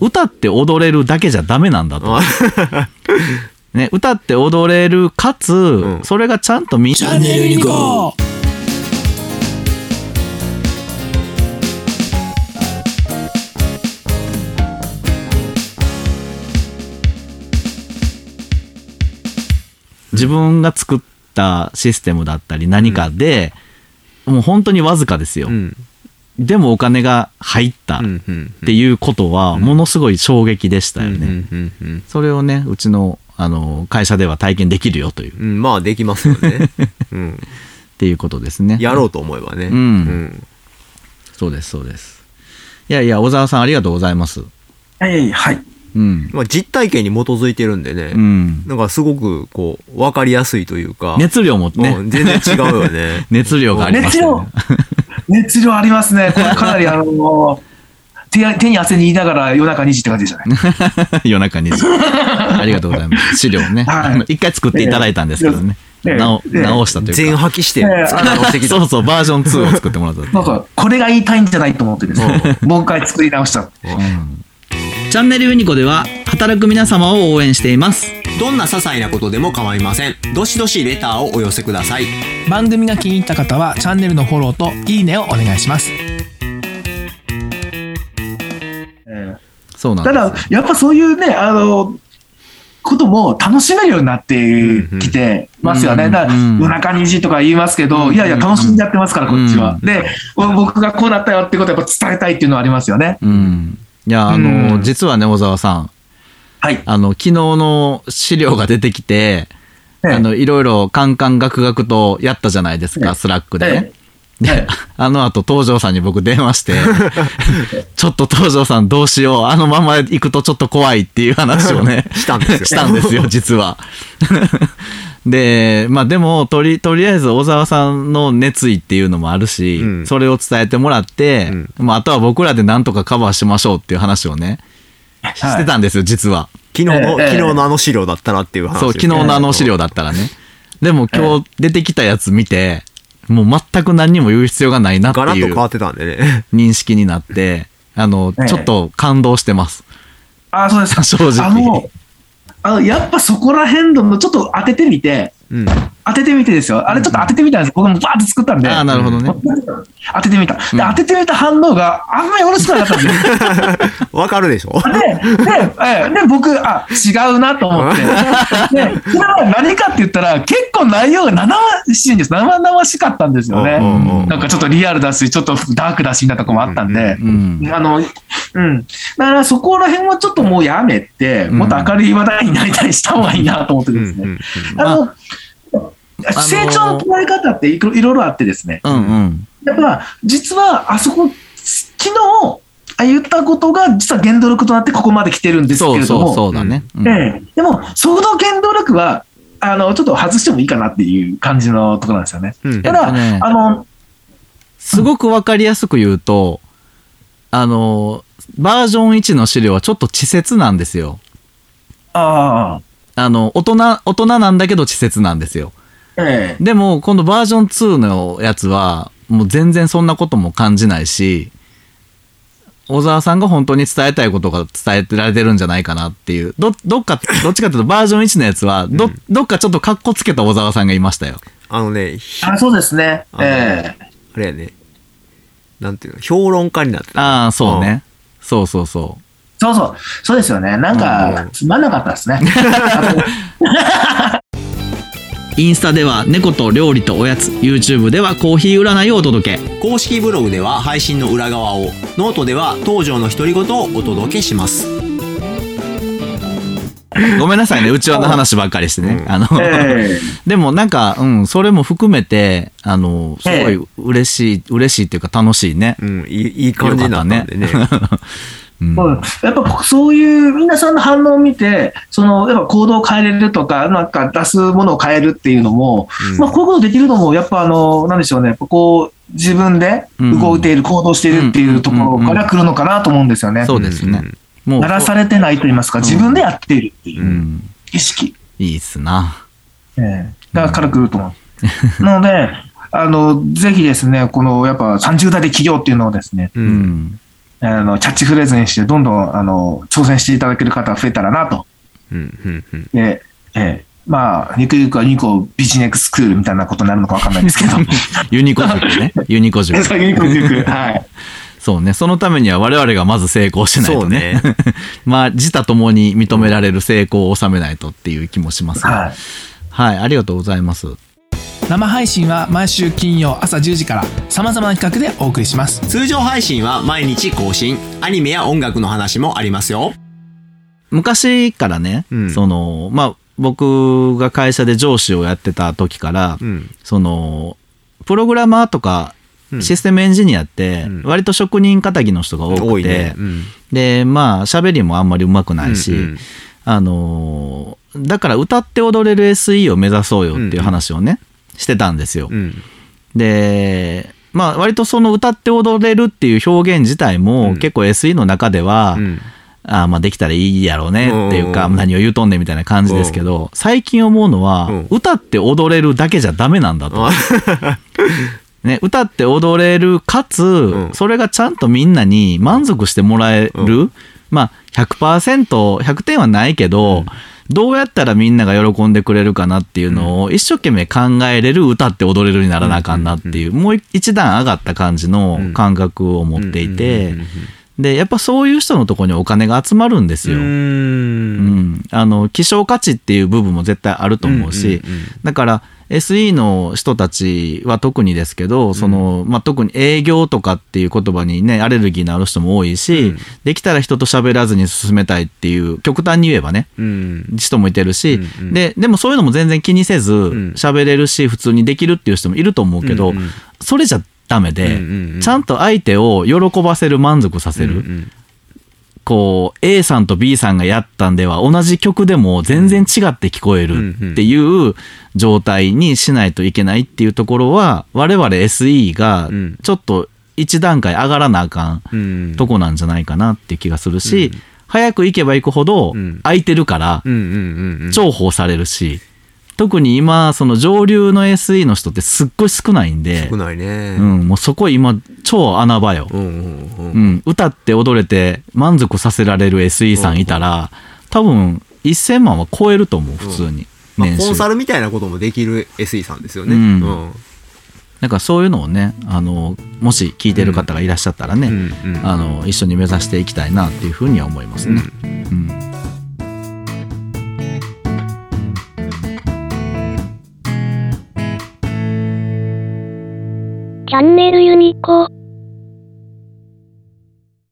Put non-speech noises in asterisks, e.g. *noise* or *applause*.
歌って踊れるだけじゃダメなんだと。*laughs* ね、歌って踊れる、かつ、んそれがちゃんとみんなネルユニコ自分が作ったシステムだったり何かで、もう本当にわずかですよ。うん。でもお金が入ったっ。ていうことは、ものすごい衝撃でしたよね。それをね、うちのあの会社では体験できるよという、っうん。まあ、できますよね。*laughs* うん。ていうことですね。やろうと思えばね。うんうん。そうです、そうです。いやいや、小沢さんありがとうございます。はい、はい。うん。まあ、実体験に基づいてるんでね。うん。なんかすごく、こう、わかりやすいというか。熱量もね。うん全然違うよね。*laughs* 熱量がありますよ、ね。熱量ありますね。これ *laughs* かなり、あの、手や手に汗に言いながら夜中2時って感じでしたね。*laughs* 夜中に。ありがとうございます。資料ね。はいあの一回作っていただいたんですけどね。ええ直ええ直したというか。全破棄して、ええ使い直してきた。そうそう、バージョン2を作ってもらった。なんか、これが言いたいんじゃないと思ってですね、もう一回作り直した。チャンネルユニコでは、働く皆様を応援しています。どんな些細なことでも構いません。どしどしレターをお寄せください。番組が気に入った方はチャンネルのフォローといいねをお願いしますえそうなんえた。だ、やっぱそういうね、あの、ことも楽しめるようになってきてますよね。うんだからうん夜中2時とか言いますけど、うんいやいや、楽しんでやってますから、こっちは。うんで、僕がこうなったよってことをやっぱ伝えたいっていうのはありますよね。うん。いや、あの、うん実はね、小沢さん。はい。あの、昨日の資料が出てきて、ええ。あの、いろいろカンカンガクガクとやったじゃないですか、ええ。 Slack で。ね。え。えで、あの後、東條さんに僕電話して、*laughs* ちょっと東條さんどうしよう、あのまま行くとちょっと怖いっていう話をね、*laughs* したんですよ。したんですよ、実は。*laughs* で、まあでも、とり、とりあえず小沢さんの熱意っていうのもあるし、うん。それを伝えてもらって、まああとは僕らでなんとかカバーしましょうっていう話をね、してたんですよ、実は。昨日の、ええ昨日のあの資料だったらっていう話。そう、昨日のあの資料だったらね。でも今日出てきたやつ見て、もう全く何にも言う必要がないなってガラッいうと変わってたんでね。認識になって、あの、ええちょっと感動してます。あ、そうですか。*laughs* 正直あの、あのやっぱそこら辺のちょっと当ててみて、うん。当ててみてですよ。あれちょっと当ててみたんです。僕もバーッと作ったんで。ああ、なるほどね。当ててみた。で、当ててみた反応があんまりよろしくなかったんですよ。*laughs* わかるでしょ？で、で、えで、僕、あ、違うなと思って。で、それは何かって言ったら、結構内容が生々しいんです。生々しかったんですようんうんうんね。なんかちょっとリアルだし、ちょっとダークだし、なとこもあったんで。うん。あの、うん。だからそこら辺はちょっともうやめて、もっと明るい話題になりたりした方がいいなと思ってうんうですね。んあの、成長の捉え方っていろいろあってですね。うんうん。やっぱ、実はあそこ、昨日、あ言ったことが実は原動力となってここまで来てるんですけれども、そうだね。うんええでも、その原動力は、あの、ちょっと外してもいいかなっていう感じのところなんですよね。うんただ、えっとねあの、すごくわかりやすく言うと、あの、バージョン1の資料はちょっと稚拙なんですよ。ああ、あの、大人、大人なんだけど稚拙なんですよ。ええでも、今度バージョン2のやつは、もう全然そんなことも感じないし、小沢さんが本当に伝えたいことが伝えてられてるんじゃないかなっていう。ど、どっか、どっちかというとバージョン1のやつは、ど、どっかちょっとカッコつけた小沢さんがいましたよ。あのね、ひあそうですね。ええあれやね。なんていうの、評論家になってた。ああ、そうね。そうそうそそうそう、そうですよね。なんうかん、つまんなかったですね。*laughs* う。インスタでは猫と料理とおやつ、YouTube ではコーヒー占いをお届け。公式ブログでは配信の裏側を、ノートでは東条の独り言をお届けします。*laughs* ごめんなさいね、うちわの話ばっかりしてね。うんあの、ええ *laughs* でもなんか、うん、それも含めて、あの、すごい嬉しい、嬉しいっていうか楽しいね。うん、いいいい感じになったんでね。うんうんやっぱそういう皆さんの反応を見て、そのやっぱ行動を変えれるとか、なんか出すものを変えるっていうのも、うんまあ、こういうことできるのも、やっぱあの、なんでしょうね、こう、自分で動いている、行動しているっていうところから来るのかなと思うんですよね。そうですね。もう、鳴らされてないと言いますか、自分でやっているっていううん意識、いいっすな。ええがから来ると思う。*laughs* なので、あの、ぜひですね、このやっぱ30代で起業っていうのをですね、う。うんん。あの、キャッチフレーズにして、どんどん、あの、挑戦していただける方が増えたらなと。うんうんうんで、えーまあ、ゆくゆくはニコビジネススクールみたいなことになるのかわかんないですけど。*laughs* ユニコ塾ね。*laughs* ユニコ塾。そうユニコ塾。はい。そうね。そのためには我々がまず成功しないとね。*laughs* まあ、自他ともに認められる成功を収めないとっていう気もしますが。はい。はい、ありがとうございます。生配信は毎週金曜朝10時から様々な企画でお送りします。通常配信は毎日更新。アニメや音楽の話もありますよ。昔からね、うん。その、まあ、僕が会社で上司をやってた時から、うん。その、プログラマーとかうん。システムエンジニアってうん。割と職人仇の人が多くて、ね。うん。でまあ喋りもあんまり上手くないし、うんうん。あのーだから歌って踊れる SE を目指そうよっていう話をね、してたんですよ。うん。でまあ割とその歌って踊れるっていう表現自体も、うん。結構 SE の中では、うん。あーまあできたらいいやろうねっていうか、うん。何を言うとんねんみたいな感じですけど、最近思うのは、うん。歌って踊れるだけじゃダメなんだと。*laughs* ね、歌って踊れるかつ、ん。それがちゃんとみんなに満足してもらえる、うまあ 100%100 点はないけど、どうやったらみんなが喜んでくれるかなっていうのを一生懸命考えれる歌って踊れるにならなあかんなっていう、もう一段上がった感じの感覚を持っていて、でやっぱそういう人のところにお金が集まるんですよ。ううん。ん、あの希少価値っていう部分も絶対あると思うし、だから SE の人たちは特にですけど、そのまあ、特に営業とかっていう言葉にねアレルギーのある人も多いし、うん。できたら人と喋らずに進めたいっていう極端に言えばねうん。人もいてるし、うんうん。ででもそういうのも全然気にせずん。喋れるし普通にできるっていう人もいると思うけど、うんうん。それじゃダメで、うんうんうん。ちゃんと相手を喜ばせる満足させる、うんこう A さんと B さんがやったんでは同じ曲でも全然違って聞こえるっていう状態にしないといけないっていうところは我々 SE がうん。ちょっと一段階上がらなあかんうん。とこなんじゃないかなっていう気がするし、早く行けば行くほどうん。空いてるから重宝されるし特に今その上流の SE の人ってすっごい少ないんで少ないね。うん、もうそこ今超穴場よ。うんうんうん。うん、歌って踊れて満足させられる SE さんいたら、多分1000万は超えると思う普通に、まあコンサルみたいなこともできる SE さんですよね。うん。うん。だからそういうのをねあのもし聞いてる方がいらっしゃったらね、あの一緒に目指していきたいなっていうふうには思いますね、チャンネルユニコーン。